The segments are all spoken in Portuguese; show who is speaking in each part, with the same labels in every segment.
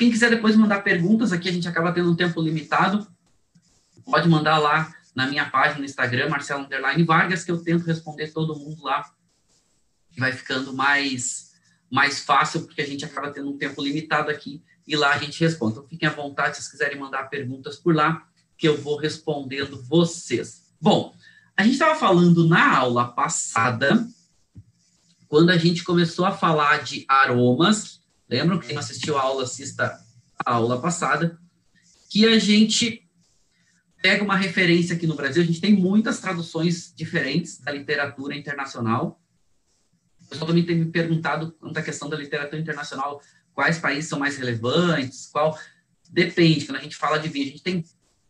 Speaker 1: Quem quiser depois mandar perguntas, aqui a gente acaba tendo um tempo limitado, pode mandar lá na minha página no Instagram, Marcelo Underline Vargas, que eu tento responder todo mundo lá, vai ficando mais, mais fácil, porque a gente acaba tendo um tempo limitado aqui, e lá a gente responde. Então, fiquem à vontade, se quiserem mandar perguntas por lá, que eu vou respondendo vocês. Bom, a gente estava falando na aula passada, quando a gente começou a falar de aromas, lembram que assistiu a aula, assista a aula passada, que a gente pega uma referência aqui no Brasil, a gente tem muitas traduções diferentes da literatura internacional. O pessoal também tem me perguntado quanto à questão da literatura internacional, quais países são mais relevantes, qual... Depende, quando a gente fala de vinho, a gente tem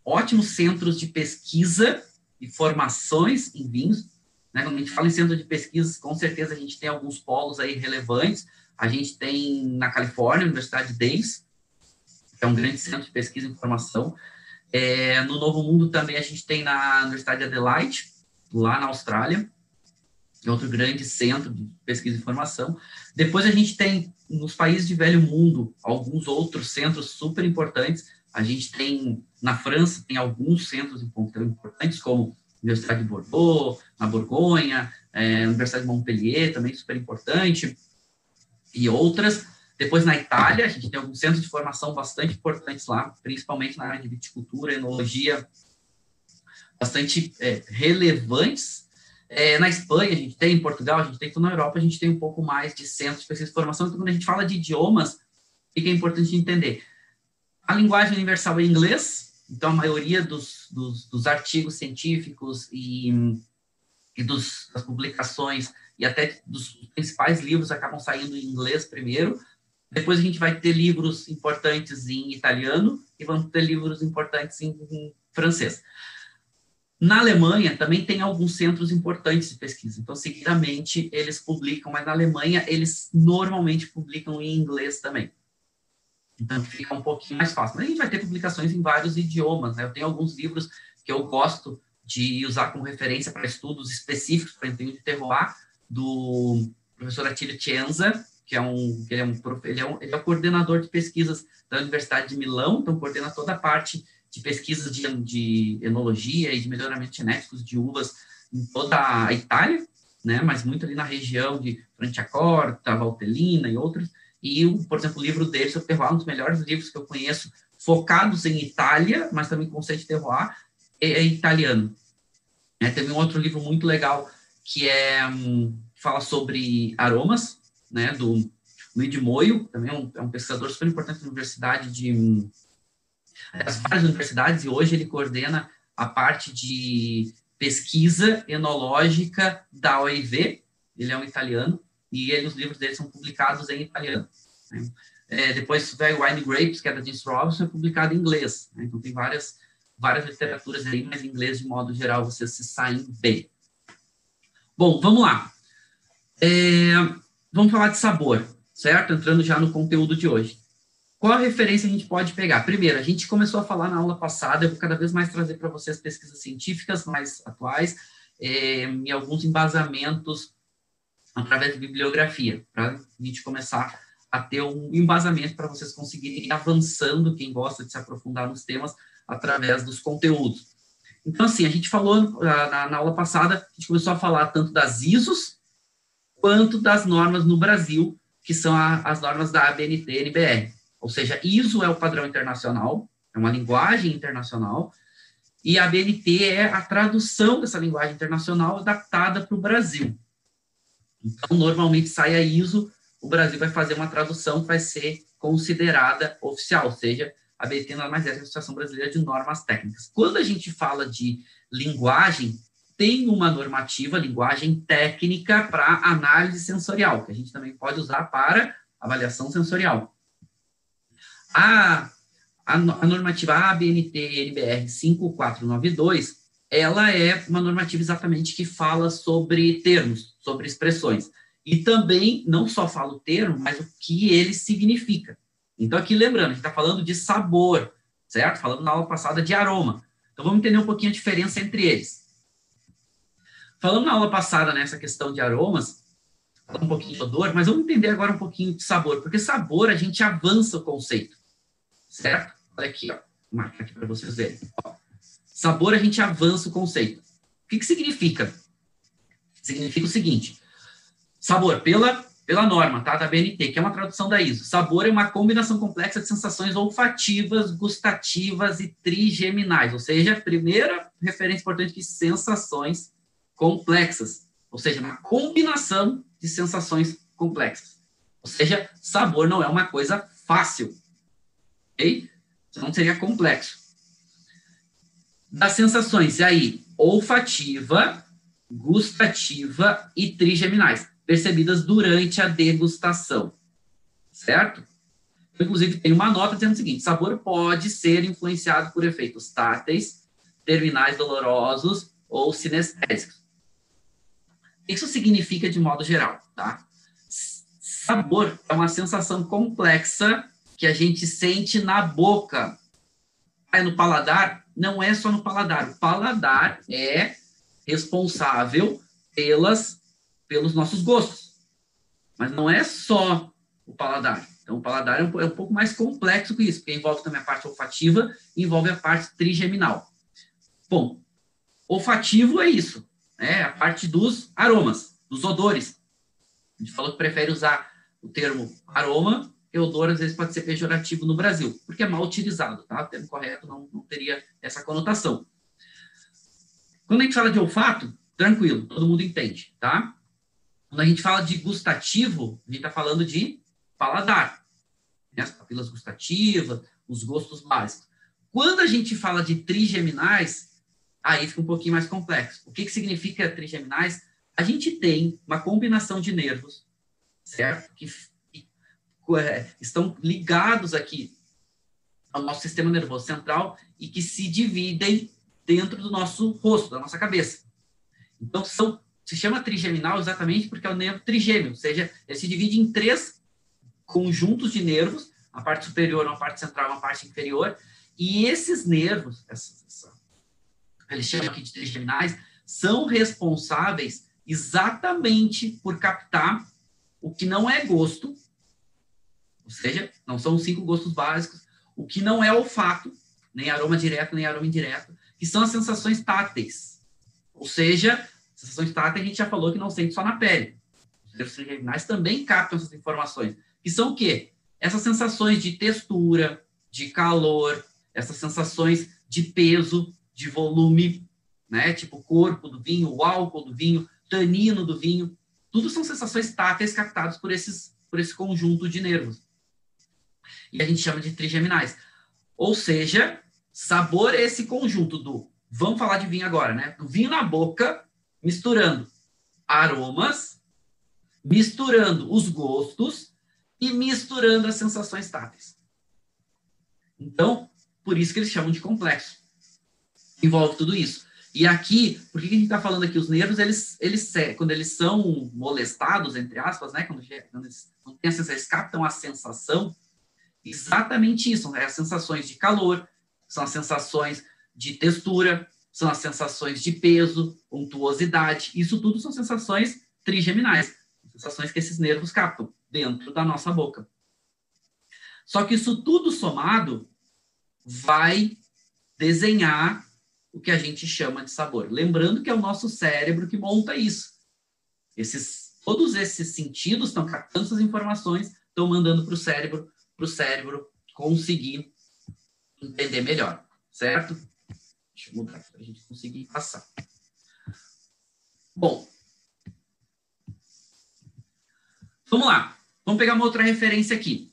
Speaker 1: ótimos centros de pesquisa e formações em vinhos. Né? Quando a gente fala em centro de pesquisas, com certeza a gente tem alguns polos aí relevantes. A gente tem na Califórnia, Universidade Davis, que é um grande centro de pesquisa e informação. É, no Novo Mundo também a gente tem na Universidade de Adelaide, lá na Austrália, é outro grande centro de pesquisa e informação. Depois a gente tem, nos países de velho mundo, alguns outros centros super importantes. A gente tem, na França, tem alguns centros importantes, como Universidade de Bordeaux, na Borgonha, é, Universidade de Montpellier, também super importante, e outras. Depois, na Itália, a gente tem alguns centros de formação bastante importantes lá, principalmente na área de viticultura, enologia, bastante é, relevantes. É, na Espanha, a gente tem, em Portugal, a gente tem, então na Europa, a gente tem um pouco mais de centros de formação. Então, quando a gente fala de idiomas, o que é importante entender? A linguagem universal é inglês, então a maioria dos, dos, dos artigos científicos e, e dos, das publicações e até dos principais livros acabam saindo em inglês primeiro. Depois a gente vai ter livros importantes em italiano e vamos ter livros importantes em, em francês. Na Alemanha também tem alguns centros importantes de pesquisa. Então, seguidamente, eles publicam, mas na Alemanha eles normalmente publicam em inglês também. Então fica um pouquinho mais fácil. Mas a gente vai ter publicações em vários idiomas, né? Eu tenho alguns livros que eu gosto de usar como referência para estudos específicos para entender de terroir, do professor Atílio Cienza, que é um, que ele é um, ele é um, ele é coordenador de pesquisas da Universidade de Milão, então coordena toda a parte de pesquisas de, de enologia e de melhoramento genéticos de uvas em toda a Itália, né, mas muito ali na região de Franciacorta, Valtellina e outros, e, por exemplo, o livro dele sobre terroir, um dos melhores livros que eu conheço, focados em Itália, mas também conceito de terroir, é, é italiano. É, teve um outro livro muito legal que é um, fala sobre aromas, né, do Luigi Moio, também é um, é um pesquisador super importante da Universidade de as várias universidades, e hoje ele coordena a parte de pesquisa enológica da OIV, ele é um italiano, e ele, os livros dele são publicados em italiano. Né? É, depois veio Wine Grapes, que é da James Robinson, é publicado em inglês. Né? Então tem várias, várias literaturas aí, mas em inglês, de modo geral, vocês se saem bem. Bom, vamos lá. É, vamos falar de sabor, certo? Entrando já no conteúdo de hoje. Qual a referência a gente pode pegar? Primeiro, a gente começou a falar na aula passada, eu vou cada vez mais trazer para vocês pesquisas científicas mais atuais é, e alguns embasamentos através de bibliografia, para a gente começar a ter um embasamento para vocês conseguirem ir avançando, quem gosta de se aprofundar nos temas, através dos conteúdos. Então, assim, a gente falou na, na aula passada, a gente começou a falar tanto das ISOs, quanto das normas no Brasil, que são a, as normas da ABNT-NBR. Ou seja, ISO é o padrão internacional, é uma linguagem internacional, e a ABNT é a tradução dessa linguagem internacional adaptada para o Brasil. Então, normalmente sai a ISO, o Brasil vai fazer uma tradução que vai ser considerada oficial, ou seja, a BT nada mais é a Associação Brasileira de Normas Técnicas. Quando a gente fala de linguagem, tem uma normativa, linguagem técnica para análise sensorial, que a gente também pode usar para avaliação sensorial. A, a, a normativa ABNT-NBR 5492 ela é uma normativa exatamente que fala sobre termos, sobre expressões. E também não só fala o termo, mas o que ele significa. Então, aqui lembrando, a gente está falando de sabor, certo? Falando na aula passada de aroma. Então, vamos entender um pouquinho a diferença entre eles. Falando na aula passada nessa questão de aromas, um pouquinho de odor, mas vamos entender agora um pouquinho de sabor, porque sabor a gente avança o conceito, certo? Olha aqui, ó, marca aqui para vocês verem. Ó, sabor a gente avança o conceito. O que, que significa? Significa o seguinte: sabor, pela, pela norma tá, da BNT, que é uma tradução da ISO, sabor é uma combinação complexa de sensações olfativas, gustativas e trigeminais, ou seja, a primeira referência importante que sensações complexas, ou seja, uma combinação de sensações complexas. Ou seja, sabor não é uma coisa fácil, ok? Não seria complexo. Das sensações, e aí, olfativa, gustativa e trigeminais, percebidas durante a degustação, certo? Inclusive, tem uma nota dizendo o seguinte: sabor pode ser influenciado por efeitos táteis, terminais dolorosos ou sinestésicos. Isso significa de modo geral, tá? Sabor é uma sensação complexa que a gente sente na boca. É no paladar? Não é só no paladar. O paladar é responsável pelas, pelos nossos gostos. Mas não é só o paladar. Então, o paladar é um, é um pouco mais complexo que isso, porque envolve também a parte olfativa e envolve a parte trigeminal. Bom, olfativo é isso, né? a parte dos aromas, dos odores. A gente falou que prefere usar o termo aroma, e odor às vezes pode ser pejorativo no Brasil, porque é mal utilizado, tá? O termo correto não, não teria essa conotação. Quando a gente fala de olfato, tranquilo, todo mundo entende, tá? Quando a gente fala de gustativo, a gente está falando de paladar, né? as papilas gustativas, os gostos básicos. Quando a gente fala de trigeminais, aí fica um pouquinho mais complexo. O que, que significa trigeminais? A gente tem uma combinação de nervos, certo? Que, é, estão ligados aqui ao nosso sistema nervoso central e que se dividem dentro do nosso rosto, da nossa cabeça. Então, são, se chama trigeminal exatamente porque é o nervo trigêmeo, ou seja, ele se divide em três conjuntos de nervos, a parte superior, uma parte central, uma parte inferior, e esses nervos, essa, essa, eles chamam aqui de trigeminais, são responsáveis exatamente por captar o que não é gosto, ou seja, não são os cinco gostos básicos, o que não é olfato, nem aroma direto, nem aroma indireto, que são as sensações táteis. Ou seja, sensações táteis a gente já falou que não sente só na pele. Os nervos trigeminais também captam essas informações. Que são o quê? Essas sensações de textura, de calor, essas sensações de peso, de volume, né? Tipo o corpo do vinho, o álcool do vinho, tanino do vinho. Tudo são sensações táteis captadas por esses por esse conjunto de nervos. E a gente chama de trigeminais. Ou seja, Sabor é esse conjunto do, vamos falar de vinho agora, né? Do vinho na boca, misturando aromas, misturando os gostos e misturando as sensações táteis. Então, por isso que eles chamam de complexo. Envolve tudo isso. E aqui, por que a gente está falando aqui? Os nervos, eles, eles, quando eles são molestados, entre aspas, né? Quando, quando eles, quando tem a sensação, eles captam a sensação, exatamente isso, né? as sensações de calor, são as sensações de textura, são as sensações de peso, untuosidade. Isso tudo são sensações trigeminais, sensações que esses nervos captam dentro da nossa boca. Só que isso tudo somado vai desenhar o que a gente chama de sabor. Lembrando que é o nosso cérebro que monta isso. Esses, todos esses sentidos estão captando essas informações, estão mandando para o cérebro, para o cérebro conseguir entender melhor, certo? Deixa eu mudar para a gente conseguir passar. Bom, vamos lá. Vamos pegar uma outra referência aqui.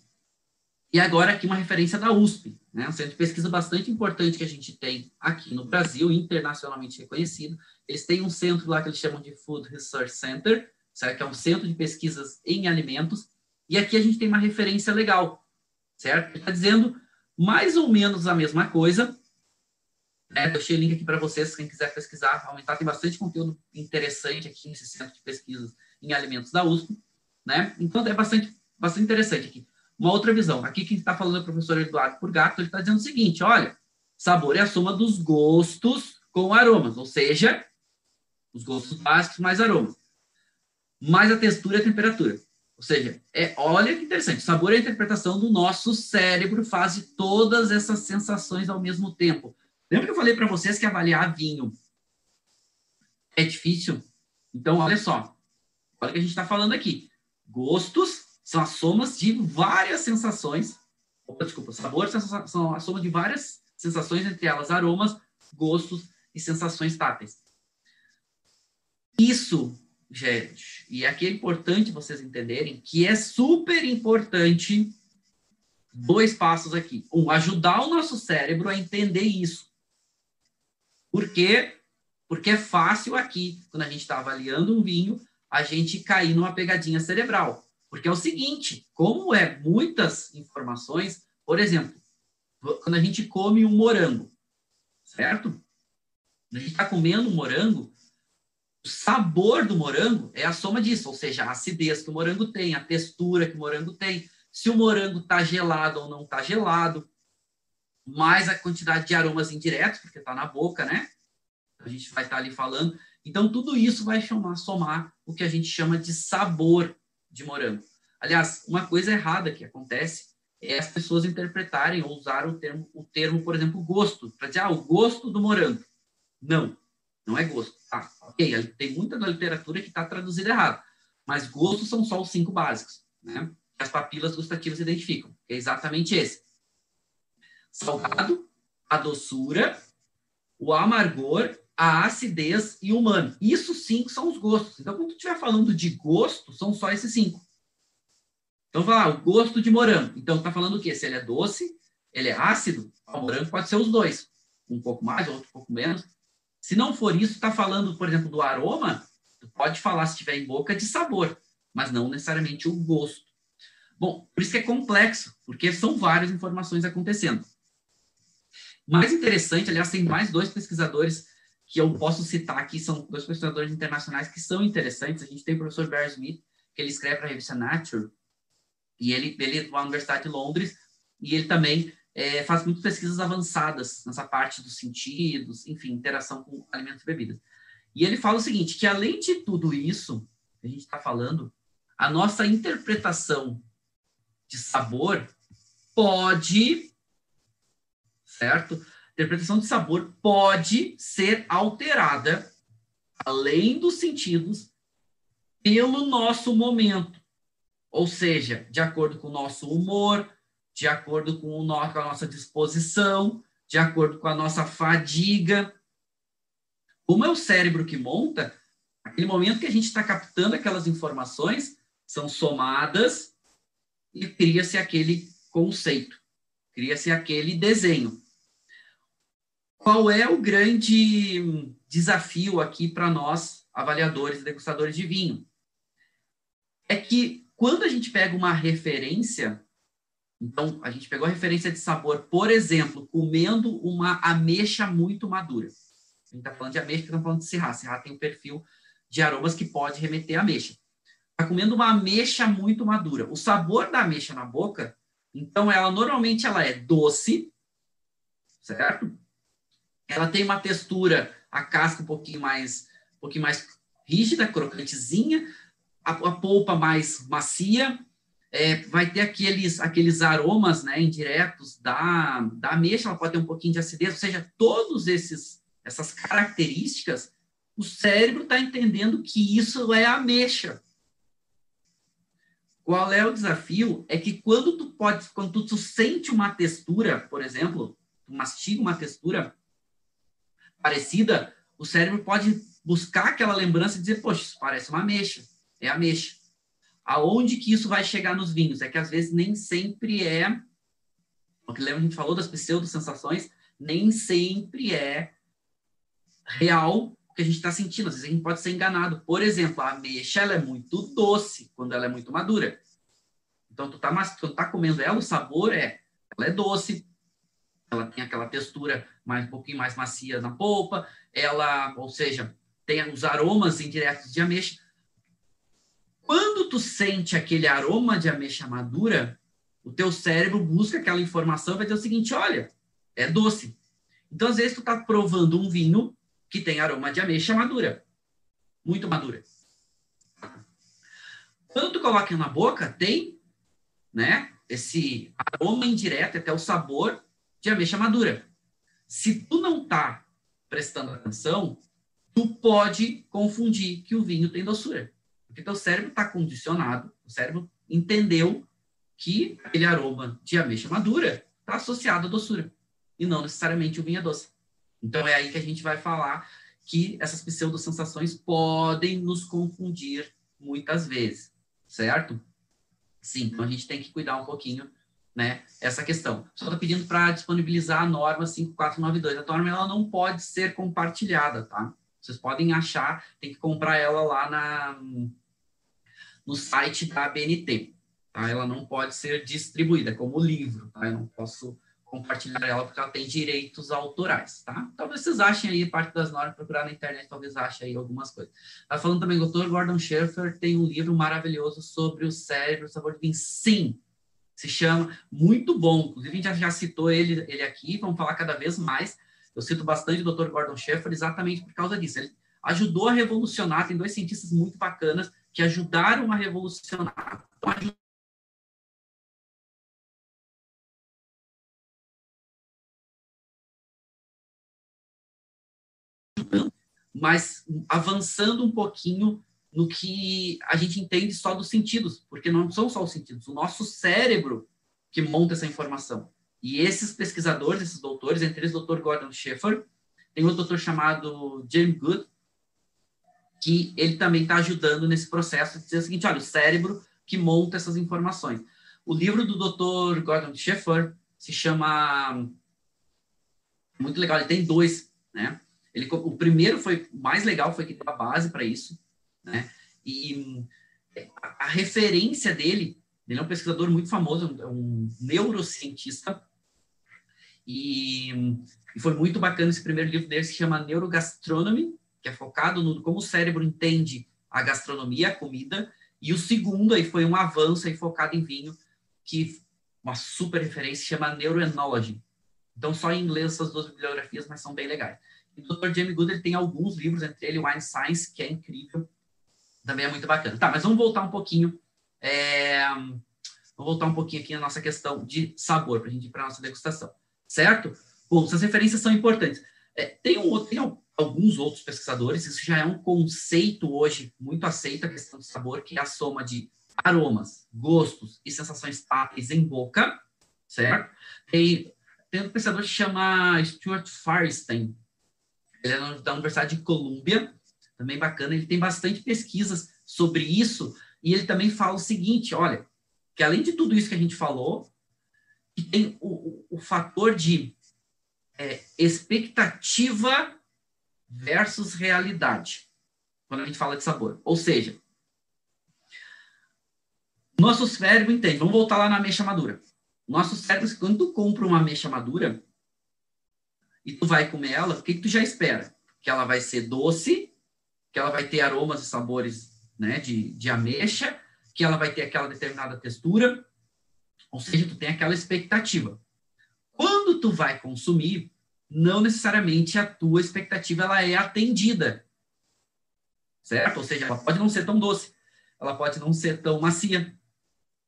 Speaker 1: E agora aqui uma referência da USP, né? um centro de pesquisa bastante importante que a gente tem aqui no Brasil, internacionalmente reconhecido. Eles têm um centro lá que eles chamam de Food Research Center, certo? que é um centro de pesquisas em alimentos. E aqui a gente tem uma referência legal, certo? Está dizendo mais ou menos a mesma coisa. Né? Deixei o link aqui para vocês, quem quiser pesquisar, aumentar. Tem bastante conteúdo interessante aqui nesse centro de pesquisas em alimentos da USP. Né? Então, é bastante, bastante interessante aqui. Uma outra visão. Aqui quem está falando é o professor Eduardo Purgato, ele está dizendo o seguinte, olha, sabor é a soma dos gostos com aromas, ou seja, os gostos básicos mais aromas. mais a textura e a temperatura. Ou seja, é, olha que interessante, sabor é a interpretação do nosso cérebro faz todas essas sensações ao mesmo tempo. Lembra que eu falei para vocês que avaliar vinho é difícil? Então, olha só, olha o que a gente está falando aqui. Gostos são as somas de várias sensações. Opa, desculpa, sabores são a soma de várias sensações, entre elas aromas, gostos e sensações táteis. Isso gente, e aqui é importante vocês entenderem que é super importante dois passos aqui. Um, ajudar o nosso cérebro a entender isso. Por quê? Porque é fácil aqui, quando a gente está avaliando um vinho, a gente cair numa pegadinha cerebral. Porque é o seguinte, como é muitas informações, por exemplo, quando a gente come um morango, certo? Quando a gente está comendo um morango, o sabor do morango é a soma disso, ou seja, a acidez que o morango tem, a textura que o morango tem, se o morango está gelado ou não está gelado, mais a quantidade de aromas indiretos, porque está na boca, né? A gente vai estar tá ali falando. Então, tudo isso vai chamar, somar o que a gente chama de sabor de morango. Aliás, uma coisa errada que acontece é as pessoas interpretarem ou usar o termo, o termo por exemplo, gosto, para dizer, ah, o gosto do morango. Não, não é gosto. Ah, ok, tem muita da literatura que está traduzida errado, mas gostos são só os cinco básicos, né? As papilas gustativas identificam. É exatamente esse. Salgado, a doçura, o amargor, a acidez e o humano. Isso cinco são os gostos. Então, quando tu estiver falando de gosto, são só esses cinco. Então, vai lá, o gosto de morango. Então, tá falando o quê? Se ele é doce, ele é ácido, o morango pode ser os dois. Um pouco mais, outro um pouco menos. Se não for isso, está falando, por exemplo, do aroma, tu pode falar, se estiver em boca, de sabor, mas não necessariamente o gosto. Bom, por isso que é complexo, porque são várias informações acontecendo. Mais interessante, aliás, tem mais dois pesquisadores que eu posso citar aqui, são dois pesquisadores internacionais que são interessantes. A gente tem o professor Barry Smith, que ele escreve para a revista Nature, e ele, ele é da Universidade de Londres, e ele também é, faz muitas pesquisas avançadas nessa parte dos sentidos, enfim, interação com alimentos e bebidas. E ele fala o seguinte, que além de tudo isso que a gente está falando, a nossa interpretação de sabor pode, certo? Interpretação de sabor pode ser alterada, além dos sentidos, pelo nosso momento. Ou seja, de acordo com o nosso humor, de acordo com, com a nossa disposição, de acordo com a nossa fadiga. Como é o cérebro que monta, aquele momento que a gente está captando aquelas informações são somadas e cria-se aquele conceito, cria-se aquele desenho. Qual é o grande desafio aqui para nós, avaliadores e degustadores de vinho? É que quando a gente pega uma referência, então, a gente pegou a referência de sabor, por exemplo, comendo uma ameixa muito madura. A gente está falando de ameixa, estamos falando de serra. Serra tem um perfil de aromas que pode remeter a ameixa. Está comendo uma ameixa muito madura. O sabor da ameixa na boca, então, ela normalmente ela é doce, certo? Ela tem uma textura, a casca um pouquinho mais, um pouquinho mais rígida, crocantezinha, a, a polpa mais macia, é, vai ter aqueles, aqueles aromas né, indiretos da, da ameixa, ela pode ter um pouquinho de acidez, ou seja, todos esses essas características, o cérebro está entendendo que isso é ameixa. Qual é o desafio? É que quando tu pode, quando tu, sente uma textura, por exemplo, tu mastiga uma textura parecida, o cérebro pode buscar aquela lembrança e dizer, poxa, isso parece uma ameixa, é ameixa. Aonde que isso vai chegar nos vinhos? É que às vezes nem sempre é, o que lembra a gente falou das pseudo-sensações, nem sempre é real o que a gente está sentindo. Às vezes a gente pode ser enganado. Por exemplo, a ameixa ela é muito doce quando ela é muito madura. Então, tu tá, tu tá comendo ela, o sabor é, ela é doce, ela tem aquela textura mais um pouquinho mais macia na polpa, ela, ou seja, tem os aromas indiretos de ameixa, quando tu sente aquele aroma de ameixa madura, o teu cérebro busca aquela informação e vai dizer o seguinte, olha, é doce. Então, às vezes, tu está provando um vinho que tem aroma de ameixa madura. Muito madura. Quando tu coloca na boca, tem, né, esse aroma indireto, até o sabor de ameixa madura. Se tu não tá prestando atenção, tu pode confundir que o vinho tem doçura. Porque teu cérebro está condicionado, o cérebro entendeu que aquele aroma de ameixa madura está associado à doçura. E não necessariamente o vinho é doce. Então é aí que a gente vai falar que essas pseudo-sensações podem nos confundir muitas vezes, certo? Sim, então a gente tem que cuidar um pouquinho, né, essa questão. Só estou pedindo para disponibilizar a norma 5492. A norma ela não pode ser compartilhada, tá? Vocês podem achar, tem que comprar ela lá na, no site da BNT, tá? Ela não pode ser distribuída como livro, tá? Eu não posso compartilhar ela porque ela tem direitos autorais, tá? Talvez vocês achem aí parte das normas, procurar na internet, talvez achem aí algumas coisas. Tá falando também, o Dr. Gordon Schaefer tem um livro maravilhoso sobre o cérebro, o sabor de vinho. Sim, se chama, muito bom. Inclusive, a gente já, já citou ele, ele aqui, vamos falar cada vez mais. Eu cito bastante o Dr. Gordon Schaefer exatamente por causa disso. Ele ajudou a revolucionar, tem dois cientistas muito bacanas que ajudaram a revolucionar. Então, mas avançando um pouquinho no que a gente entende só dos sentidos, porque não são só os sentidos, o nosso cérebro que monta essa informação. E esses pesquisadores, esses doutores, entre eles o Dr. Gordon Schaefer, tem um doutor chamado James Good, que ele também está ajudando nesse processo de dizer o seguinte, olha, o cérebro que monta essas informações. O livro do Dr. Gordon Schaefer se chama muito legal, ele tem dois, né? Ele, o primeiro foi mais legal, foi que deu a base para isso, né? E a, a, referência dele, ele é um pesquisador muito famoso, um, um neurocientista, e, e, foi muito bacana esse primeiro livro dele, se chama Neurogastronomy, que é focado no como o cérebro entende a gastronomia, a comida, e o segundo aí foi um avanço aí focado em vinho, que uma super referência, chama Neuroenology. Então, só em inglês essas duas bibliografias, mas são bem legais. E o Dr. Jamie Good ele tem alguns livros, entre ele Wine Science, que é incrível, também é muito bacana. Tá, mas vamos voltar um pouquinho. É... Vamos voltar um pouquinho aqui na nossa questão de sabor, para a gente ir para a nossa degustação, certo? Bom, essas referências são importantes. É, tem, um, tem alguns outros pesquisadores, isso já é um conceito hoje muito aceito, a questão do sabor, que é a soma de aromas, gostos e sensações táteis em boca, certo? Tem, tem um pesquisador que chama Stuart Firestein, ele é da Universidade de Colômbia, também bacana. Ele tem bastante pesquisas sobre isso e ele também fala o seguinte: olha, que além de tudo isso que a gente falou, tem o, o, o fator de é, expectativa versus realidade, quando a gente fala de sabor. Ou seja, nosso cérebro entende. Vamos voltar lá na ameixa madura. Nosso cérebro, quando tu compra uma ameixa madura, e tu vai comer ela, o que, que tu já espera? Que ela vai ser doce, que ela vai ter aromas e sabores né, de, de ameixa, que ela vai ter aquela determinada textura, ou seja, tu tem aquela expectativa. Quando tu vai consumir, não necessariamente a tua expectativa ela é atendida, certo? Ou seja, ela pode não ser tão doce, ela pode não ser tão macia,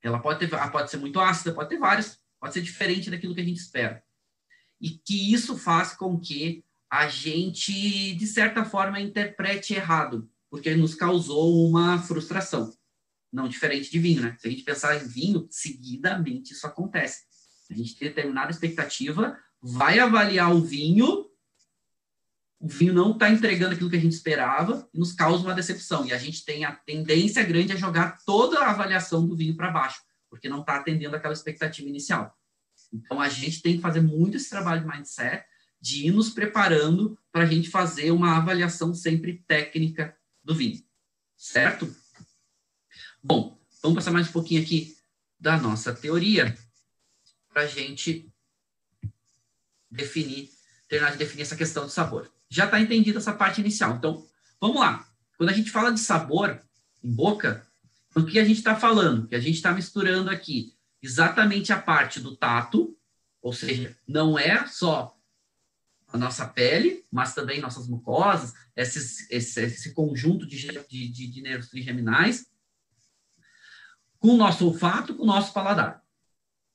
Speaker 1: ela pode, ter, ela pode ser muito ácida, pode ter várias, pode ser diferente daquilo que a gente espera e que isso faz com que a gente, de certa forma, interprete errado, porque nos causou uma frustração. Não diferente de vinho, né? Se a gente pensar em vinho, seguidamente isso acontece. A gente tem determinada expectativa, vai avaliar o vinho, o vinho não está entregando aquilo que a gente esperava e nos causa uma decepção. E a gente tem a tendência grande a jogar toda a avaliação do vinho para baixo, porque não está atendendo aquela expectativa inicial. Então, a gente tem que fazer muito esse trabalho de mindset, de ir nos preparando para a gente fazer uma avaliação sempre técnica do vinho. Certo? Bom, vamos passar mais um pouquinho aqui da nossa teoria para a gente definir, terminar de definir essa questão de sabor. Já está entendida essa parte inicial. Então, vamos lá. Quando a gente fala de sabor em boca, o que a gente está falando? Que a gente está misturando aqui exatamente a parte do tato, ou seja, não é só a nossa pele, mas também nossas mucosas, esses, esse, esse conjunto de, de, de, de nervos trigeminais. com o nosso olfato, com o nosso paladar.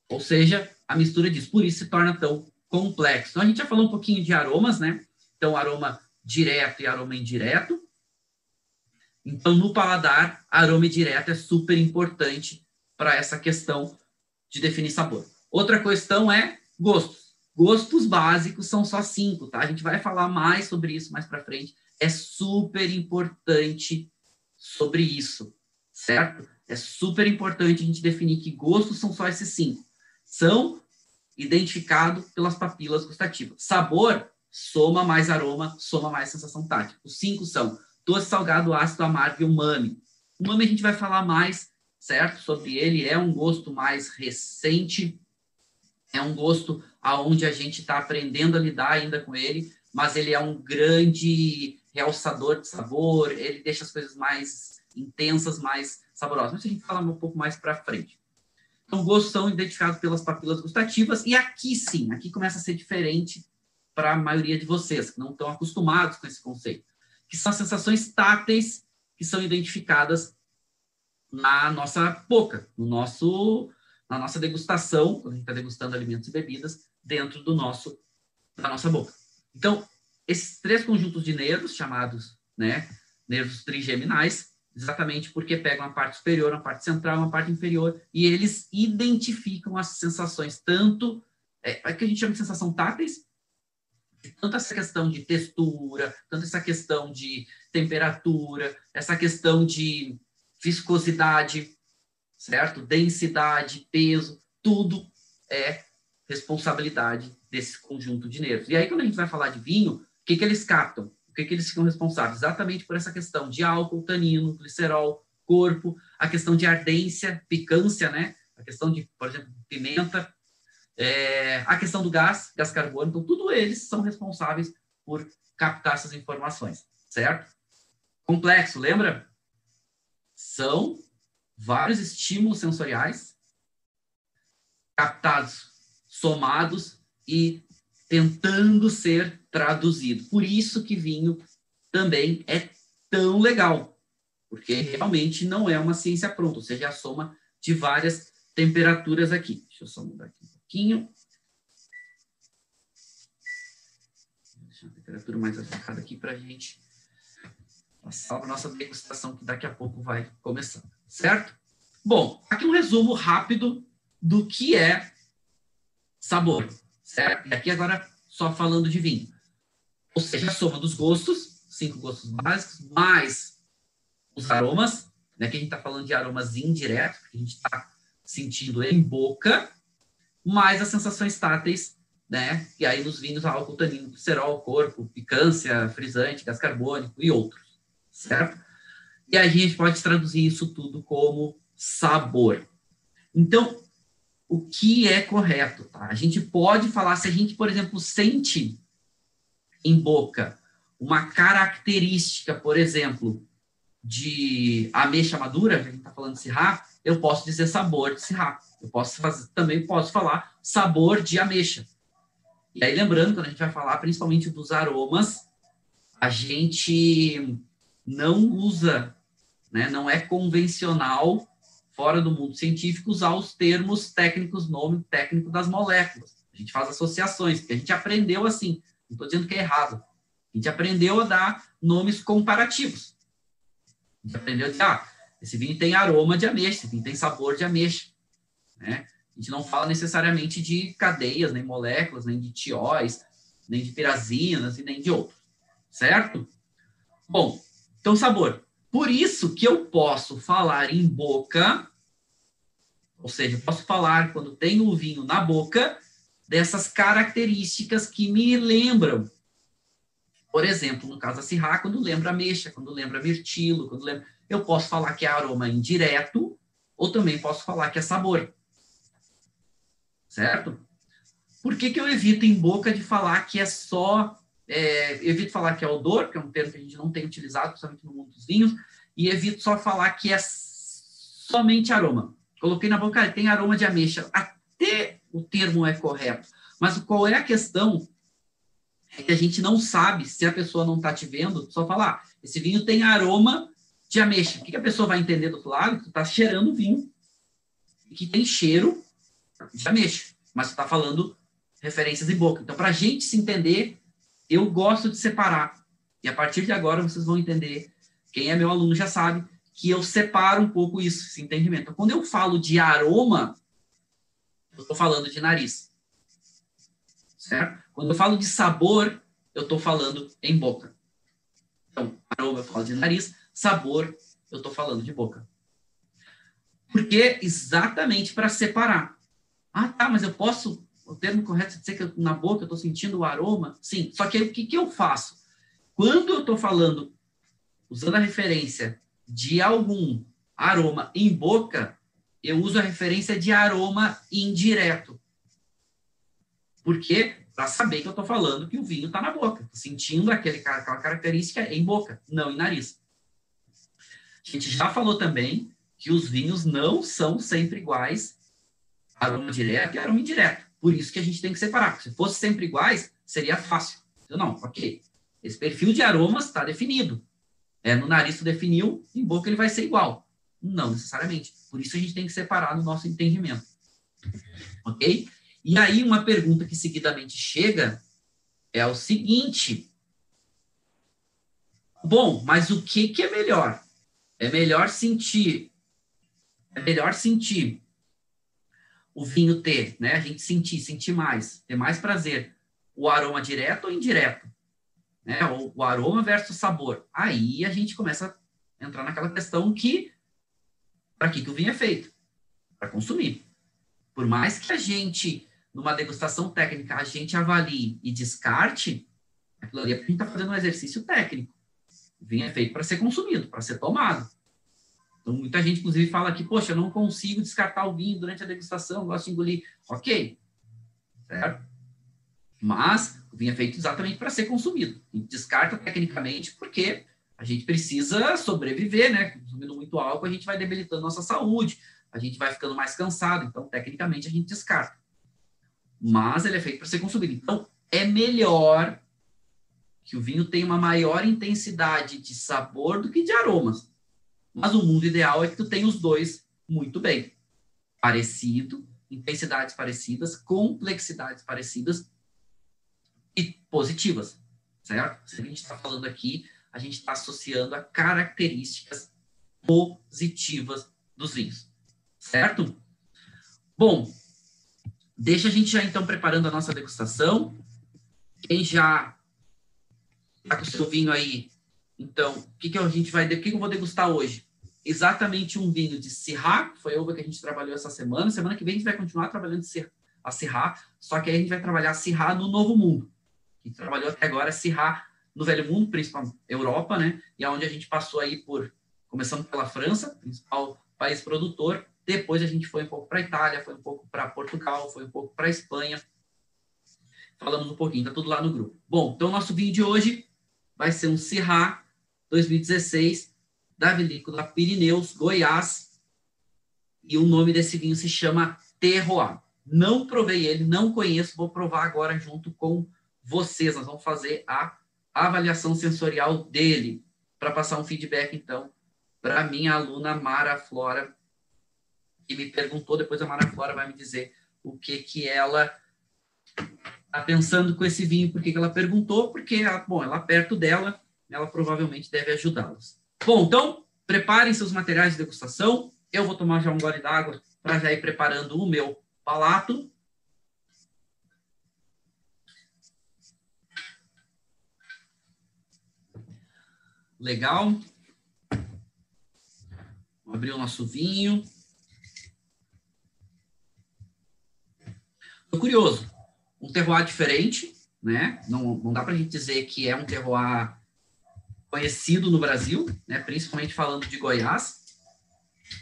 Speaker 1: Ou seja, a mistura disso. Por isso se torna tão complexo. Então, a gente já falou um pouquinho de aromas, né? Então, aroma direto e aroma indireto. Então, no paladar, aroma direto é super importante para essa questão de definir sabor. Outra questão é gostos. Gostos básicos são só cinco, tá? A gente vai falar mais sobre isso mais para frente. É super importante sobre isso, certo? É super importante a gente definir que gostos são só esses cinco. São identificados pelas papilas gustativas. Sabor soma mais aroma, soma mais sensação tátil. Os cinco são doce, salgado, ácido, amargo e umami. Umami a gente vai falar mais, certo? Sobre ele. É um gosto mais recente, é um gosto aonde a gente está aprendendo a lidar ainda com ele, mas ele é um grande realçador de sabor, ele deixa as coisas mais intensas, mais saborosas. Mas a gente fala um pouco mais para frente. Então, gostos são identificados pelas papilas gustativas, e aqui sim, aqui começa a ser diferente para a maioria de vocês, que não estão acostumados com esse conceito, que são as sensações táteis que são identificadas na nossa boca, no nosso, na nossa degustação, quando a gente está degustando alimentos e bebidas, dentro do nosso, da nossa boca. Então, esses três conjuntos de nervos, chamados né, nervos trigeminais, exatamente porque pegam a parte superior, a parte central, a parte inferior, e eles identificam as sensações, tanto é, é que a gente chama de sensação táteis, tanto essa questão de textura, tanto essa questão de temperatura, essa questão de viscosidade, certo? Densidade, peso, tudo é responsabilidade desse conjunto de nervos. E aí, quando a gente vai falar de vinho, o que, que eles captam? O que, que eles ficam responsáveis? Exatamente por essa questão de álcool, tanino, glicerol, corpo, a questão de ardência, picância, né? A questão de, por exemplo, pimenta, é, a questão do gás, gás carbônico, então, tudo eles são responsáveis por captar essas informações, certo? Complexo, lembra? São vários estímulos sensoriais captados, somados e tentando ser traduzido. Por isso que vinho também é tão legal, porque realmente não é uma ciência pronta, ou seja, a soma de várias temperaturas aqui. Deixa eu só mudar aqui pouquinho. Vou deixar a temperatura mais adequada aqui para a gente passar a nossa degustação, que daqui a pouco vai começar, certo? Bom, aqui um resumo rápido do que é sabor, certo? E aqui agora só falando de vinho. Ou seja, a soma dos gostos, cinco gostos básicos, mais os aromas, né? Que a gente está falando de aromas indiretos, que a gente está sentindo em boca, mais as sensações táteis, né? E aí nos vinhos álcool, tanino, glicerol, corpo, picância, frisante, gás carbônico e outros, certo? E a gente pode traduzir isso tudo como sabor. Então, o que é correto, tá? A gente pode falar, se a gente, por exemplo, sente em boca uma característica, por exemplo, de ameixa madura, a gente está falando de Syrah, eu posso dizer sabor de Syrah. Eu posso fazer, também posso falar sabor de ameixa. E aí, lembrando, quando a gente vai falar principalmente dos aromas, a gente não usa, né, não é convencional, fora do mundo científico, usar os termos técnicos, nome técnico das moléculas. A gente faz associações, porque a gente aprendeu assim, não estou dizendo que é errado. A gente aprendeu a dar nomes comparativos. A gente aprendeu a dizer, ah, esse vinho tem aroma de ameixa, esse vinho tem sabor de ameixa. Né? A gente não fala necessariamente de cadeias, nem moléculas, nem de tióis, nem de pirazinas e nem de outros, certo? Bom, então sabor. Por isso que eu posso falar em boca, ou seja, posso falar quando tenho o vinho na boca, dessas características que me lembram. Por exemplo, no caso da Sirra, quando lembra ameixa, quando lembra mirtilo, quando lembra... Eu posso falar que é aroma indireto, ou também posso falar que é sabor certo? Por que, que eu evito em boca de falar que é só. É, evito falar que é odor, que é um termo que a gente não tem utilizado, principalmente no mundo dos vinhos, e evito só falar que é somente aroma. Coloquei na boca, tem aroma de ameixa. Até o termo é correto. Mas qual é a questão? É que a gente não sabe, se a pessoa não está te vendo, só falar, ah, esse vinho tem aroma de ameixa. O que, a pessoa vai entender do outro lado? Tu está cheirando vinho que tem cheiro de ameixa, mas você está falando referências em boca. Então, para a gente se entender, eu gosto de separar. E a partir de agora vocês vão entender. Quem é meu aluno já sabe que eu separo um pouco isso, esse entendimento. Quando eu falo de aroma, eu estou falando de nariz. Certo? Quando eu falo de sabor, eu estou falando em boca. Então, aroma eu falo de nariz, sabor eu estou falando de boca. Porque exatamente para separar. Ah, tá, mas eu posso o termo correto é dizer que na boca eu estou sentindo o aroma? Sim. Só que o que, que eu faço? Quando eu estou falando, usando a referência de algum aroma em boca, eu uso a referência de aroma indireto. Por quê? Para saber que eu estou falando que o vinho está na boca, sentindo aquele, aquela característica em boca, não em nariz. A gente já falou também que os vinhos não são sempre iguais, aroma direto e aroma indireto. Por isso que a gente tem que separar. Se fosse sempre iguais, seria fácil. Não, ok. Esse perfil de aromas está definido. É, no nariz tu definiu, em boca ele vai ser igual. Não necessariamente. Por isso a gente tem que separar no nosso entendimento. Ok? E aí, uma pergunta que seguidamente chega é o seguinte. Bom, mas o que, que é melhor? É melhor sentir. É melhor sentir o vinho ter, né? A gente sentir, sentir mais, ter mais prazer. O aroma direto ou indireto? Né? O, o aroma versus sabor. Aí a gente começa a entrar naquela questão que para que, que o vinho é feito? Para consumir. Por mais que a gente, numa degustação técnica, a gente avalie e descarte, aquilo ali é porque a gente está fazendo um exercício técnico. O vinho é feito para ser consumido, para ser tomado. Então, muita gente, inclusive, fala que, poxa, eu não consigo descartar o vinho durante a degustação, gosto de engolir. Ok, certo? Mas o vinho é feito exatamente para ser consumido. A gente descarta tecnicamente porque a gente precisa sobreviver, né? Consumindo muito álcool, a gente vai debilitando nossa saúde, a gente vai ficando mais cansado. Então, tecnicamente, a gente descarta. Mas ele é feito para ser consumido. Então, é melhor que o vinho tenha uma maior intensidade de sabor do que de aromas. Mas o mundo ideal é que tu tenha os dois muito bem. Parecido, intensidades parecidas, complexidades parecidas e positivas, certo? Se a gente está falando aqui, a gente está associando a características positivas dos vinhos, certo? Bom, deixa a gente já então preparando a nossa degustação. Quem já está com o seu vinho aí, então, o que, que a gente vai, o que, que eu vou degustar hoje? exatamente um vinho de Syrah, que foi a uva que a gente trabalhou essa semana. Semana que vem a gente vai continuar trabalhando a Syrah, só que aí a gente vai trabalhar a Syrah no Novo Mundo. A gente trabalhou até agora a Syrah no Velho Mundo, principalmente Europa, né? E aonde é a gente passou aí por, começando pela França, principal país produtor, depois a gente foi um pouco para a Itália, foi um pouco para Portugal, foi um pouco para a Espanha. Falamos um pouquinho, tá tudo lá no grupo. Bom, então nosso vinho de hoje vai ser um Syrah 2016 da vinícola Pirineus, Goiás, e o nome desse vinho se chama Terroir. Não provei ele, não conheço, vou provar agora junto com vocês. Nós vamos fazer a avaliação sensorial dele para passar um feedback, então, para minha aluna Mara Flora, que me perguntou, depois a Mara Flora vai me dizer o que que ela está pensando com esse vinho, por que ela perguntou, porque, bom, ela perto dela, ela provavelmente deve ajudá-los. Bom, então, preparem seus materiais de degustação. Eu vou tomar já um gole d'água para já ir preparando o meu palato. Legal. Vou abrir o nosso vinho. Tô curioso. Um terroir diferente, né? Não, não dá para a gente dizer que é um terroir conhecido no Brasil, né, principalmente falando de Goiás,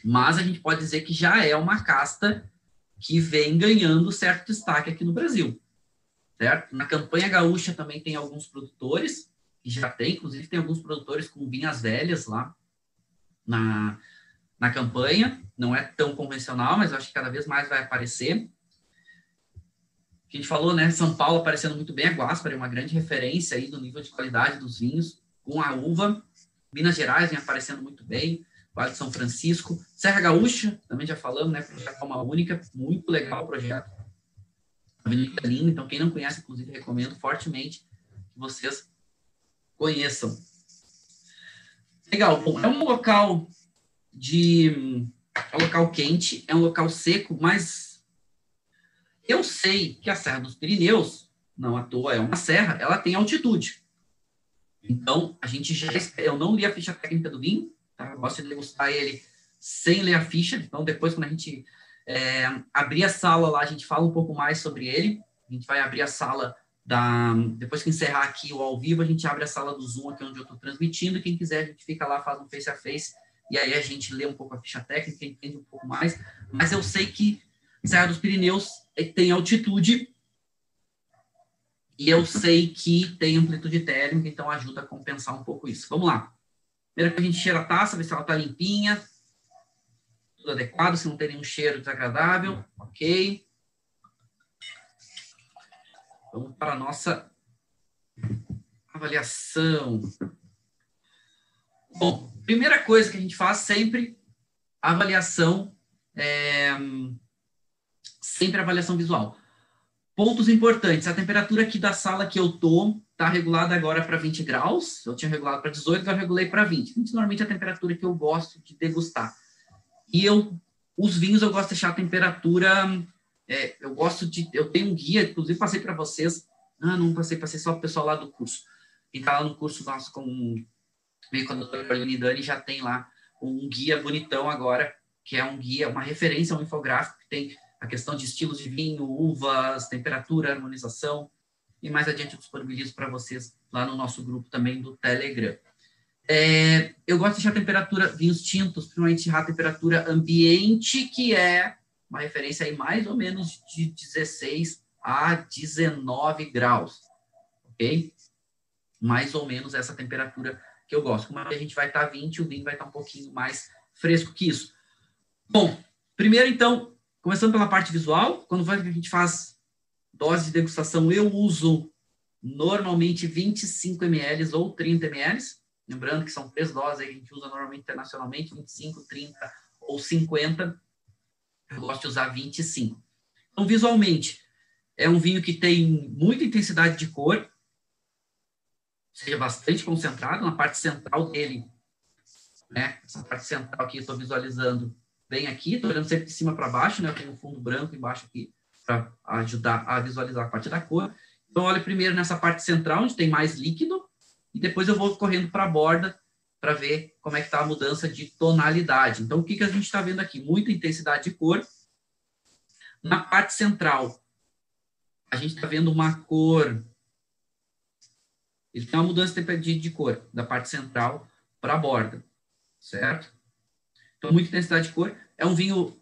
Speaker 1: mas a gente pode dizer que já é uma casta que vem ganhando certo destaque aqui no Brasil, certo? Na campanha gaúcha também tem alguns produtores, que já tem, inclusive tem alguns produtores com vinhas velhas lá na, na campanha, não é tão convencional, mas acho que cada vez mais vai aparecer. A gente falou, né, São Paulo aparecendo muito bem, a Guaspar é uma grande referência aí do nível de qualidade dos vinhos, com a uva. Minas Gerais vem aparecendo muito bem. Vale de São Francisco, Serra Gaúcha, também já falamos, né? Projeto Alma Única, muito legal o projeto. Avenida Linda, então quem não conhece, inclusive, recomendo fortemente que vocês conheçam. Legal, bom, é um local de. É um local quente, é um local seco, mas eu sei que a Serra dos Pirineus, não à toa é uma serra, ela tem altitude. Então, a gente já. Eu não li a ficha técnica do vinho, tá? Eu gosto de degustar ele sem ler a ficha. Então, depois, quando a gente é, abrir a sala lá, a gente fala um pouco mais sobre ele. A gente vai abrir a sala da. Depois que encerrar aqui o ao vivo, a gente abre a sala do Zoom, aqui onde eu estou transmitindo. Quem quiser, a gente fica lá, faz um face a face. E aí a gente lê um pouco a ficha técnica, entende um pouco mais. Mas eu sei que Serra dos Pirineus tem altitude e eu sei que tem amplitude térmica, então ajuda a compensar um pouco isso. Vamos lá. Primeiro que a gente cheira a taça, ver se ela está limpinha, tudo adequado, se não tem nenhum cheiro desagradável, ok. Vamos para a nossa avaliação. Bom, primeira coisa que a gente faz sempre, avaliação, é, sempre avaliação visual. Pontos importantes. A temperatura aqui da sala que eu tô está regulada agora para 20 graus. Eu tinha regulado para 18, agora regulei para 20. 20 normalmente é a temperatura que eu gosto de degustar. E eu, os vinhos eu gosto de deixar a temperatura. É, eu gosto de. Eu tenho um guia, inclusive passei para vocês. Ah, não passei, passei só para o pessoal lá do curso. Quem está lá no curso nosso com com a doutora Carolina Dani já tem lá um guia bonitão agora, que é um guia, uma referência, um infográfico que tem a questão de estilos de vinho, uvas, temperatura, harmonização, e mais adiante eu disponibilizo para vocês lá no nosso grupo também do Telegram. É, eu gosto de deixar a temperatura, vinhos tintos, principalmente a temperatura ambiente, que é uma referência aí mais ou menos de 16 a 19 graus, ok? Mais ou menos essa temperatura que eu gosto. Como a gente vai estar tá 20, o vinho vai estar tá um pouquinho mais fresco que isso. Bom, primeiro então, Começando pela parte visual, quando a gente faz dose de degustação, eu uso normalmente 25 ml ou 30 ml. Lembrando que são três doses que a gente usa normalmente internacionalmente, 25, 30 ou 50. Eu gosto de usar 25. Então, visualmente, é um vinho que tem muita intensidade de cor, seja bastante concentrado na parte central dele. Né? Essa parte central que eu estou visualizando bem aqui, estou olhando sempre de cima para baixo, né? Eu tenho um fundo branco embaixo aqui para ajudar a visualizar a parte da cor. Então, olho primeiro nessa parte central, onde tem mais líquido, e depois eu vou correndo para a borda para ver como é que está a mudança de tonalidade. Então, o que, que a gente está vendo aqui? Muita intensidade de cor. Na parte central, a gente está vendo uma cor... Ele tem uma mudança de, de cor da parte central para a borda, certo? Muita intensidade de cor. É um vinho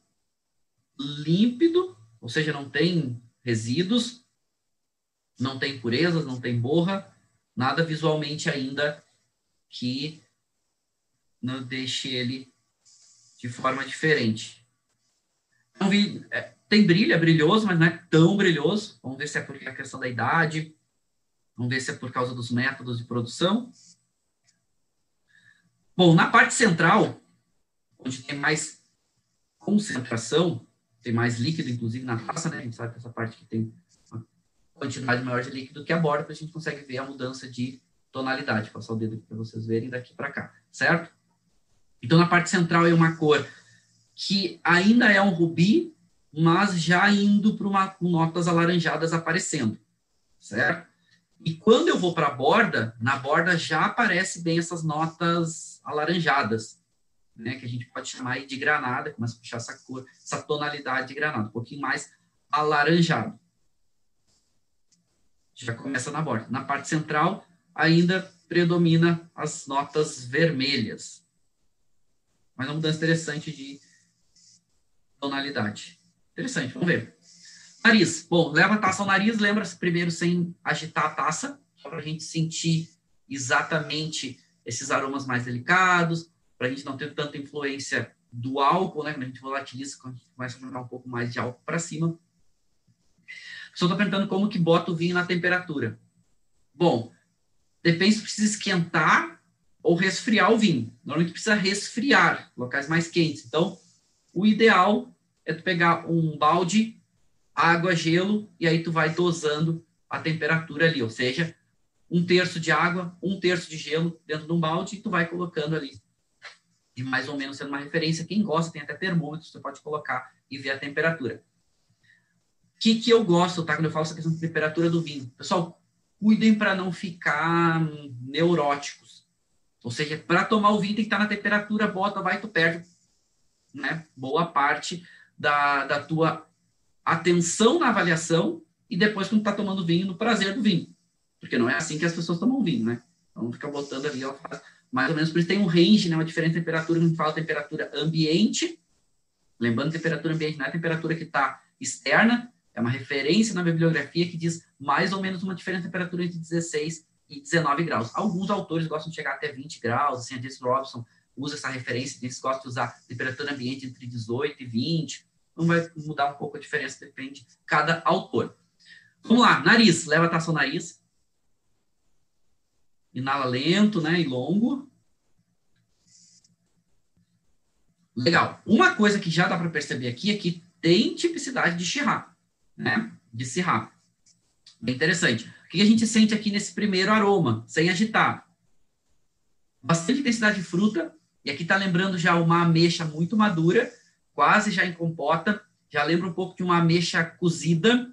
Speaker 1: límpido, ou seja, não tem resíduos, não tem purezas, não tem borra, nada visualmente ainda que não deixe ele de forma diferente. É é, tem brilho, é brilhoso, mas não é tão brilhoso. Vamos ver se é por a questão da idade, vamos ver se é por causa dos métodos de produção. Bom, na parte central, onde tem mais concentração, tem mais líquido, inclusive, na taça, né? A gente sabe que essa parte que tem uma quantidade maior de líquido que a borda, a gente consegue ver a mudança de tonalidade. Vou passar o dedo aqui para vocês verem daqui para cá, certo? Então, na parte central é uma cor que ainda é um rubi, mas já indo para notas alaranjadas aparecendo, certo? E quando eu vou para a borda, na borda já aparece bem essas notas alaranjadas né, que a gente pode chamar de granada, começa a puxar essa cor, essa tonalidade de granada, um pouquinho mais alaranjado. Já começa na borda. Na parte central, ainda predomina as notas vermelhas. Mas uma mudança interessante de tonalidade. Interessante, vamos ver. Nariz. Bom, leva a taça ao nariz, lembra-se primeiro sem agitar a taça, para a gente sentir exatamente esses aromas mais delicados, para a gente não ter tanta influência do álcool, né? Quando a gente volatiliza, quando a gente começa a jogar um pouco mais de álcool para cima. Só estou perguntando como que bota o vinho na temperatura. Bom, depende se precisa esquentar ou resfriar o vinho. Normalmente precisa resfriar, locais mais quentes. Então, o ideal é tu pegar um balde, água, gelo, e aí tu vai dosando a temperatura ali, ou seja, um terço de água, um terço de gelo dentro de um balde, e tu vai colocando ali. E mais ou menos sendo uma referência. Quem gosta tem até termômetro, você pode colocar e ver a temperatura. O que, que eu gosto, tá? Quando eu falo essa questão de temperatura do vinho. Pessoal, cuidem para não ficar neuróticos. Ou seja, para tomar o vinho tem que estar na temperatura, bota, vai, tu perde né, boa parte da, da tua atenção na avaliação e depois quando tá tomando vinho, no prazer do vinho. Porque não é assim que as pessoas tomam vinho, né? Então fica botando ali, ó, mais ou menos, por isso tem um range, né, uma diferença de temperatura, a gente fala temperatura ambiente, lembrando temperatura ambiente não é a temperatura que está externa, é uma referência na bibliografia que diz mais ou menos uma diferença de temperatura entre 16 e 19 graus. Alguns autores gostam de chegar até 20 graus, assim, a Jess Robson usa essa referência, eles gostam de usar temperatura ambiente entre 18 e 20, não vai mudar um pouco a diferença, depende de cada autor. Vamos lá, nariz, leva a taça ao nariz, Inala lento, né? E longo. Legal. Uma coisa que já dá para perceber aqui é que tem tipicidade de Shiraz, né? De Syrah. Bem interessante. O que a gente sente aqui nesse primeiro aroma, sem agitar? Bastante intensidade de fruta. E aqui está lembrando já uma ameixa muito madura, quase já em compota. Já lembra um pouco de uma ameixa cozida.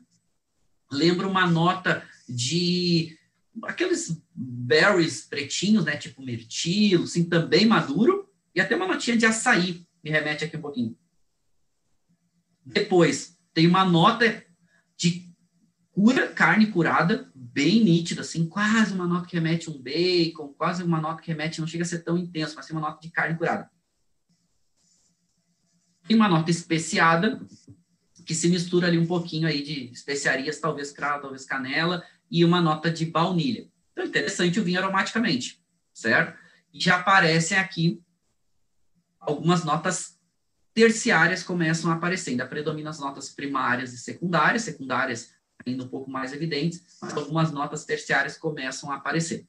Speaker 1: Lembra uma nota de aqueles berries pretinhos, né, tipo mirtilo, assim, também maduro, e até uma notinha de açaí, me remete aqui um pouquinho. Depois, tem uma nota de cura, carne curada, bem nítida, assim, quase uma nota que remete um bacon, quase uma nota que remete, não chega a ser tão intenso, mas tem uma nota de carne curada. Tem uma nota especiada, que se mistura ali um pouquinho aí de especiarias, talvez cravo, talvez canela, e uma nota de baunilha. Então, interessante o vinho aromaticamente, certo? E já aparecem aqui algumas notas terciárias começam a aparecer. Ainda predominam as notas primárias e secundárias, secundárias ainda um pouco mais evidentes, mas algumas notas terciárias começam a aparecer.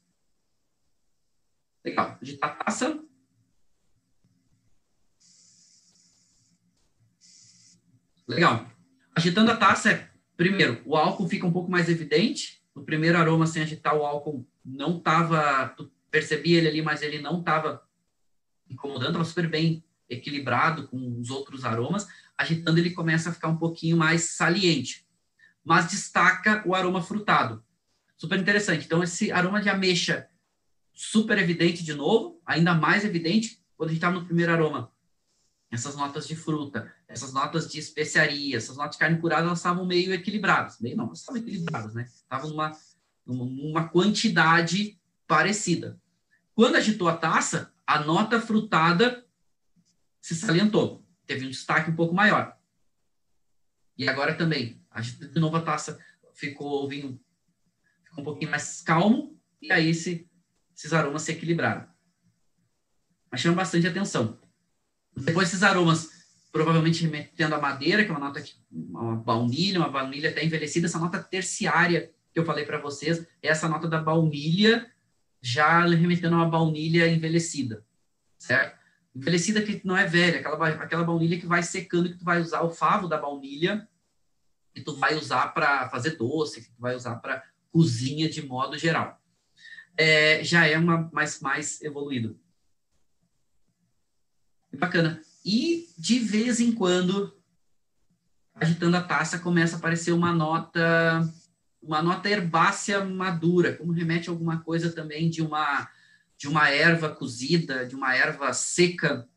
Speaker 1: Legal. De a taça. Legal. Agitando a taça, é, primeiro, o álcool fica um pouco mais evidente, no primeiro aroma sem agitar o álcool não estava, percebia ele ali, mas ele não estava incomodando, estava super bem equilibrado com os outros aromas. Agitando ele começa a ficar um pouquinho mais saliente, mas destaca o aroma frutado. Super interessante. Então esse aroma de ameixa super evidente de novo, ainda mais evidente quando a gente estava no primeiro aroma essas notas de fruta, essas notas de especiaria, essas notas de carne curada, elas estavam meio equilibradas. Meio não, elas estavam equilibradas, né? Estavam numa, numa quantidade parecida. Quando agitou a taça, a nota frutada se salientou. Teve um destaque um pouco maior. E agora também, agitou de novo a taça, ficou o vinho ficou um pouquinho mais calmo, e aí esse, esses aromas se equilibraram. Mas chama bastante atenção. Depois esses aromas, provavelmente remetendo a madeira, que é uma nota, uma baunilha, uma baunilha até envelhecida, essa nota terciária que eu falei para vocês, é essa nota da baunilha, já remetendo a uma baunilha envelhecida, certo? Envelhecida que não é velha, aquela, aquela baunilha que vai secando, que tu vai usar o favo da baunilha, que tu vai usar para fazer doce, que tu vai usar para cozinha de modo geral. É, já é uma mais, mais evoluído. Bacana. E de vez em quando, agitando a taça, começa a aparecer uma nota, uma nota herbácea madura, como remete a alguma coisa também de uma de uma erva cozida, de uma erva seca,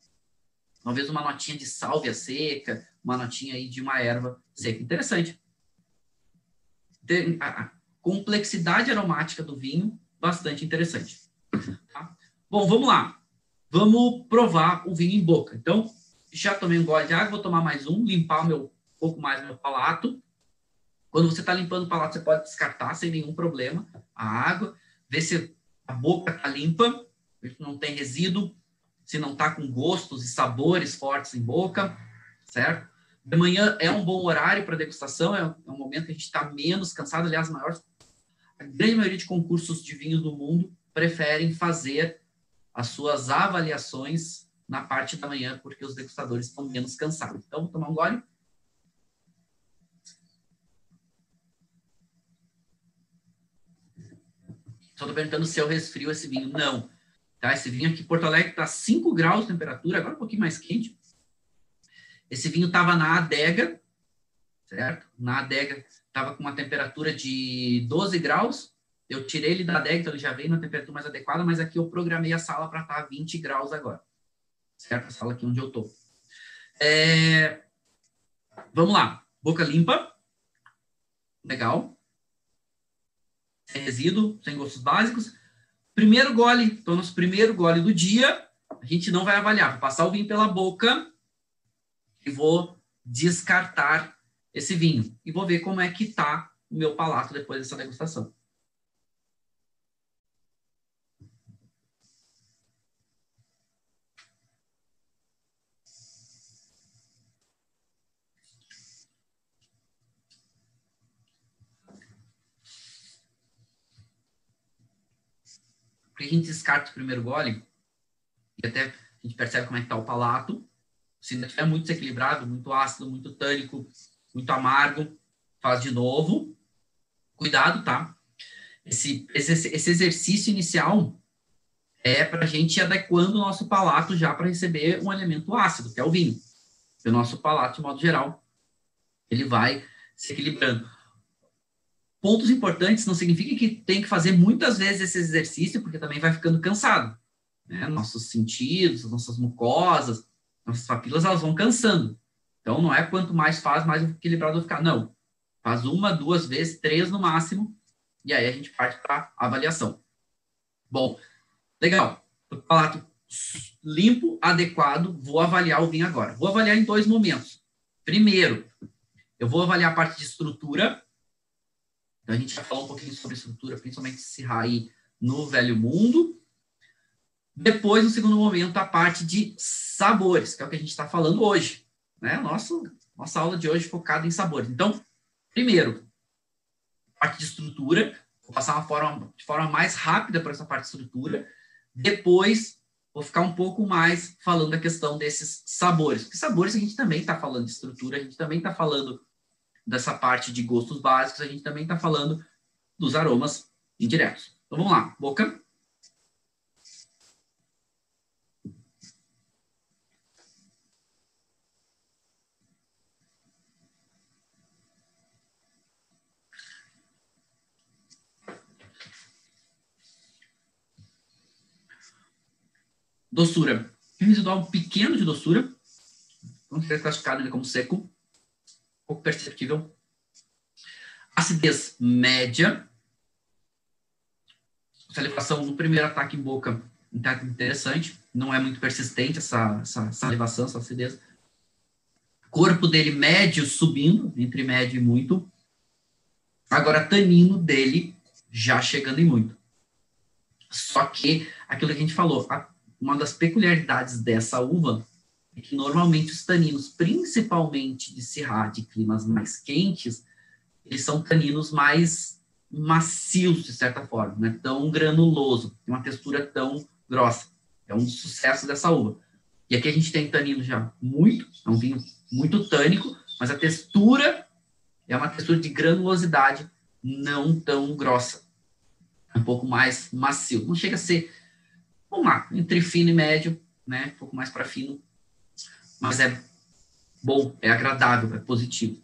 Speaker 1: talvez uma notinha de sálvia seca, uma notinha aí de uma erva seca. Interessante. A complexidade aromática do vinho, bastante interessante. Tá? Bom, vamos lá. Vamos provar o vinho em boca. Então, já tomei um gole de água, vou tomar mais um, limpar meu, um pouco mais meu palato. Quando você está limpando o palato, você pode descartar sem nenhum problema a água, ver se a boca está limpa, se não tem resíduo, se não está com gostos e sabores fortes em boca, certo? De manhã é um bom horário para degustação, é um momento que a gente está menos cansado. Aliás, a, maior, a grande maioria de concursos de vinhos do mundo preferem fazer as suas avaliações na parte da manhã, porque os degustadores estão menos cansados. Então, vou tomar um gole. Estou perguntando se eu resfrio esse vinho. Não. Tá? Esse vinho aqui, Porto Alegre, está 5 graus de temperatura, agora um pouquinho mais quente. Esse vinho estava na adega, certo? Na adega estava com uma temperatura de 12 graus. Eu tirei ele da adega, então ele já veio na temperatura mais adequada, mas aqui eu programei a sala para estar tá 20 graus agora. Certo? A sala aqui onde eu estou. É... Vamos lá. Boca limpa. Legal. Sem resíduo, sem gostos básicos. Primeiro gole, então nosso primeiro gole do dia, a gente não vai avaliar, vou passar o vinho pela boca e vou descartar esse vinho e vou ver como é que tá o meu palato depois dessa degustação. Porque a gente descarta o primeiro gole e até a gente percebe como é que está o palato. Se ainda estiver muito desequilibrado, muito ácido, muito tânico, muito amargo, faz de novo. Cuidado, tá? Esse, esse, esse exercício inicial é para a gente adequando o nosso palato já para receber um elemento ácido, que é o vinho. o nosso palato, de modo geral, ele vai se equilibrando pontos importantes não significa que tem que fazer muitas vezes esse exercício, porque também vai ficando cansado. Né? Nossos sentidos, nossas mucosas, nossas papilas, elas vão cansando. Então, não é quanto mais faz, mais equilibrado ficar. Não. Faz uma, duas vezes, três no máximo, e aí a gente parte para avaliação. Bom, legal. Palato limpo, adequado, vou avaliar o vinho agora. Vou avaliar em dois momentos. Primeiro, eu vou avaliar a parte de estrutura, então, a gente já falou um pouquinho sobre estrutura, principalmente esse RAI no Velho Mundo. Depois, no segundo momento, a parte de sabores, que é o que a gente está falando hoje. Né? Nosso, nossa aula de hoje focada em sabores. Então, primeiro, parte de estrutura. Vou passar uma forma, de forma mais rápida para essa parte de estrutura. Depois, vou ficar um pouco mais falando da questão desses sabores. Porque sabores a gente também está falando de estrutura, a gente também está falando dessa parte de gostos básicos, a gente também está falando dos aromas indiretos. Então vamos lá, boca. Doçura. Um residual pequeno de doçura. Vamos ser classificado como seco pouco perceptível. Acidez média. Salivação no primeiro ataque em boca, interessante. Não é muito persistente essa, essa salivação, essa acidez. Corpo dele médio subindo, entre médio e muito. Agora, tanino dele já chegando em muito. Só que, aquilo que a gente falou, uma das peculiaridades dessa uva é que normalmente os taninos, principalmente de Syrah, de climas mais quentes, eles são taninos mais macios, de certa forma, não é tão granuloso, tem uma textura tão grossa. É um sucesso dessa uva. E aqui a gente tem tanino já muito, é um vinho muito tânico, mas a textura é uma textura de granulosidade não tão grossa. É um pouco mais macio. Não chega a ser, vamos lá, entre fino e médio, né? Um pouco mais para fino, mas é bom, é agradável, é positivo.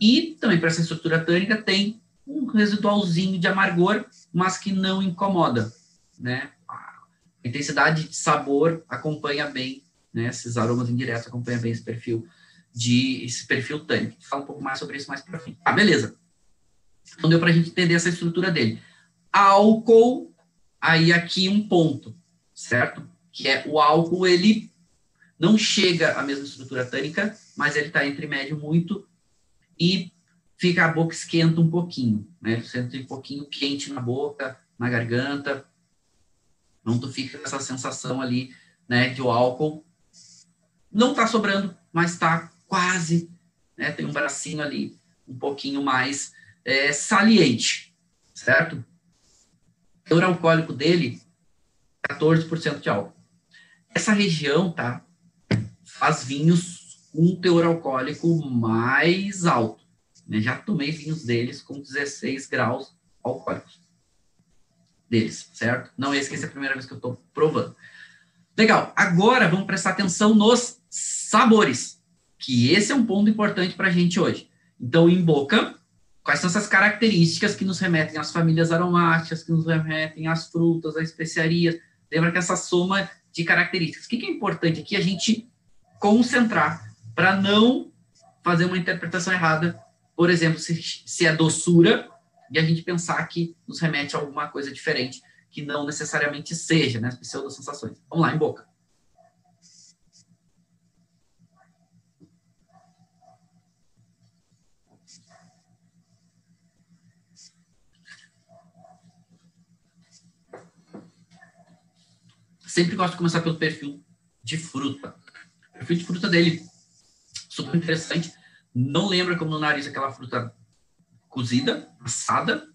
Speaker 1: E também para essa estrutura tânica tem um residualzinho de amargor, mas que não incomoda, né? A intensidade de sabor acompanha bem, né? Esses aromas indiretos acompanham bem esse perfil de esse perfil tânico. Fala um pouco mais sobre isso mais para frente. Ah, beleza. Então deu para a gente entender essa estrutura dele. Álcool, aí aqui um ponto, certo? Que é o álcool, ele não chega à mesma estrutura tânica, mas ele está entre médio muito e fica a boca esquenta um pouquinho, né? Sente um pouquinho quente na boca, na garganta. Então tu fica com essa sensação ali, né, de o álcool não está sobrando, mas está quase, né? Tem um bracinho ali um pouquinho mais é, saliente, certo? O teor alcoólico dele 14% de álcool. Essa região, tá? Faz vinhos com teor alcoólico mais alto. Né? Já tomei vinhos deles com 16 graus alcoólicos. Deles, certo? Não esqueça é a primeira vez que eu estou provando. Legal. Agora vamos prestar atenção nos sabores, que esse é um ponto importante para a gente hoje. Então, em boca, quais são essas características que nos remetem às famílias aromáticas, que nos remetem às frutas, às especiarias? Lembra que essa soma de características. O que é importante aqui a gente concentrar para não fazer uma interpretação errada, por exemplo, se, se é doçura, e a gente pensar que nos remete a alguma coisa diferente que não necessariamente seja, né, as pseudo-sensações. Vamos lá, em boca. Sempre gosto de começar pelo perfil de fruta. O perfil de fruta dele, super interessante. Não lembra como no nariz aquela fruta cozida, assada,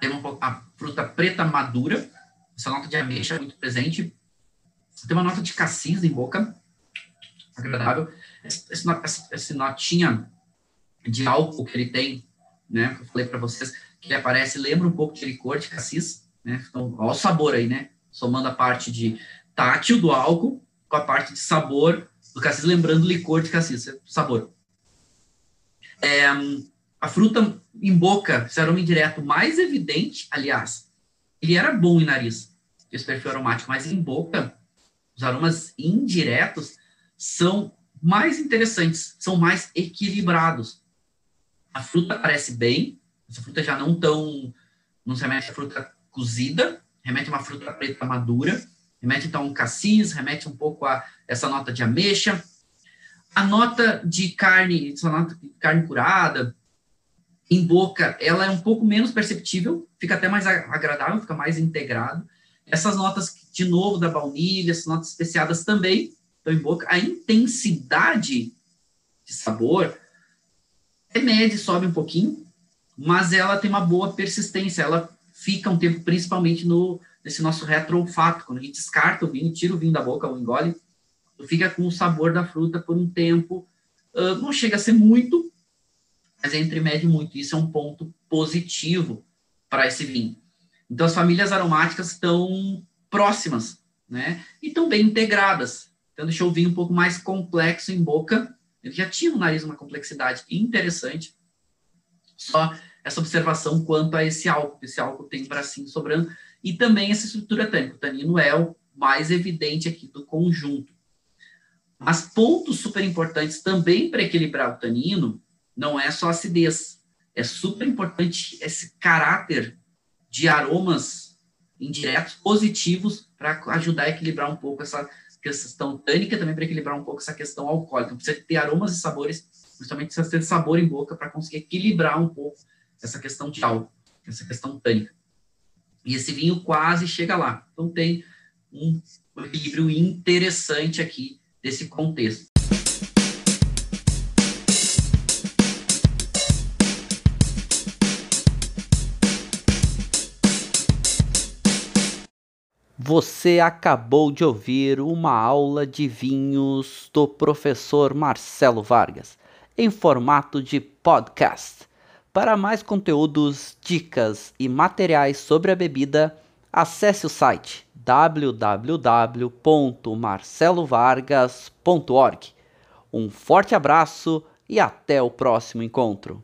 Speaker 1: tem uma, a fruta preta madura, essa nota de ameixa muito presente. Tem uma nota de cassis em boca, agradável. Esse, esse, esse notinha de álcool que ele tem, né, que eu falei para vocês, que ele aparece, lembra um pouco de licor de cassis, né? Então, olha o sabor aí, né? Somando a parte de tátil do álcool com a parte de sabor do cassis, lembrando licor de cassis, sabor. É, a fruta em boca, esse aroma indireto mais evidente, aliás, ele era bom em nariz, esse perfil aromático, mas em boca, os aromas indiretos são mais interessantes, são mais equilibrados. A fruta parece bem, essa fruta já não tão, não se remete a fruta cozida, remete a uma fruta preta madura, remete então a um cassis, remete um pouco a essa nota de ameixa. A nota de carne, essa nota de carne curada, em boca, ela é um pouco menos perceptível, fica até mais agradável, fica mais integrado. Essas notas, de novo, da baunilha, essas notas especiadas também estão em boca. A intensidade de sabor é média, sobe um pouquinho, mas ela tem uma boa persistência, ela fica um tempo, principalmente no nesse nosso retroolfato, quando a gente descarta o vinho, tira o vinho da boca, ou engole, fica com o sabor da fruta por um tempo, uh, não chega a ser muito, mas é entre médio muito. Isso é um ponto positivo para esse vinho. Então, as famílias aromáticas estão próximas, né? E estão bem integradas. Então, deixou o vinho um pouco mais complexo em boca. Ele já tinha no nariz uma complexidade interessante. Só essa observação quanto a esse álcool. Esse álcool tem bracinho sobrando. E também essa estrutura tânica. O tanino é o mais evidente aqui do conjunto. Mas pontos super importantes também para equilibrar o tanino não é só acidez. É super importante esse caráter de aromas indiretos positivos para ajudar a equilibrar um pouco essa questão tânica, também para equilibrar um pouco essa questão alcoólica. Precisa ter aromas e sabores, justamente precisa ter sabor em boca para conseguir equilibrar um pouco essa questão de álcool, essa questão tânica. E esse vinho quase chega lá. Então tem um equilíbrio interessante aqui desse contexto.
Speaker 2: Você acabou de ouvir uma aula de vinhos do professor Marcelo Vargas, em formato de podcast. Para mais conteúdos, dicas e materiais sobre a bebida, acesse o site www.marcelovargas.org. Um forte abraço e até o próximo encontro.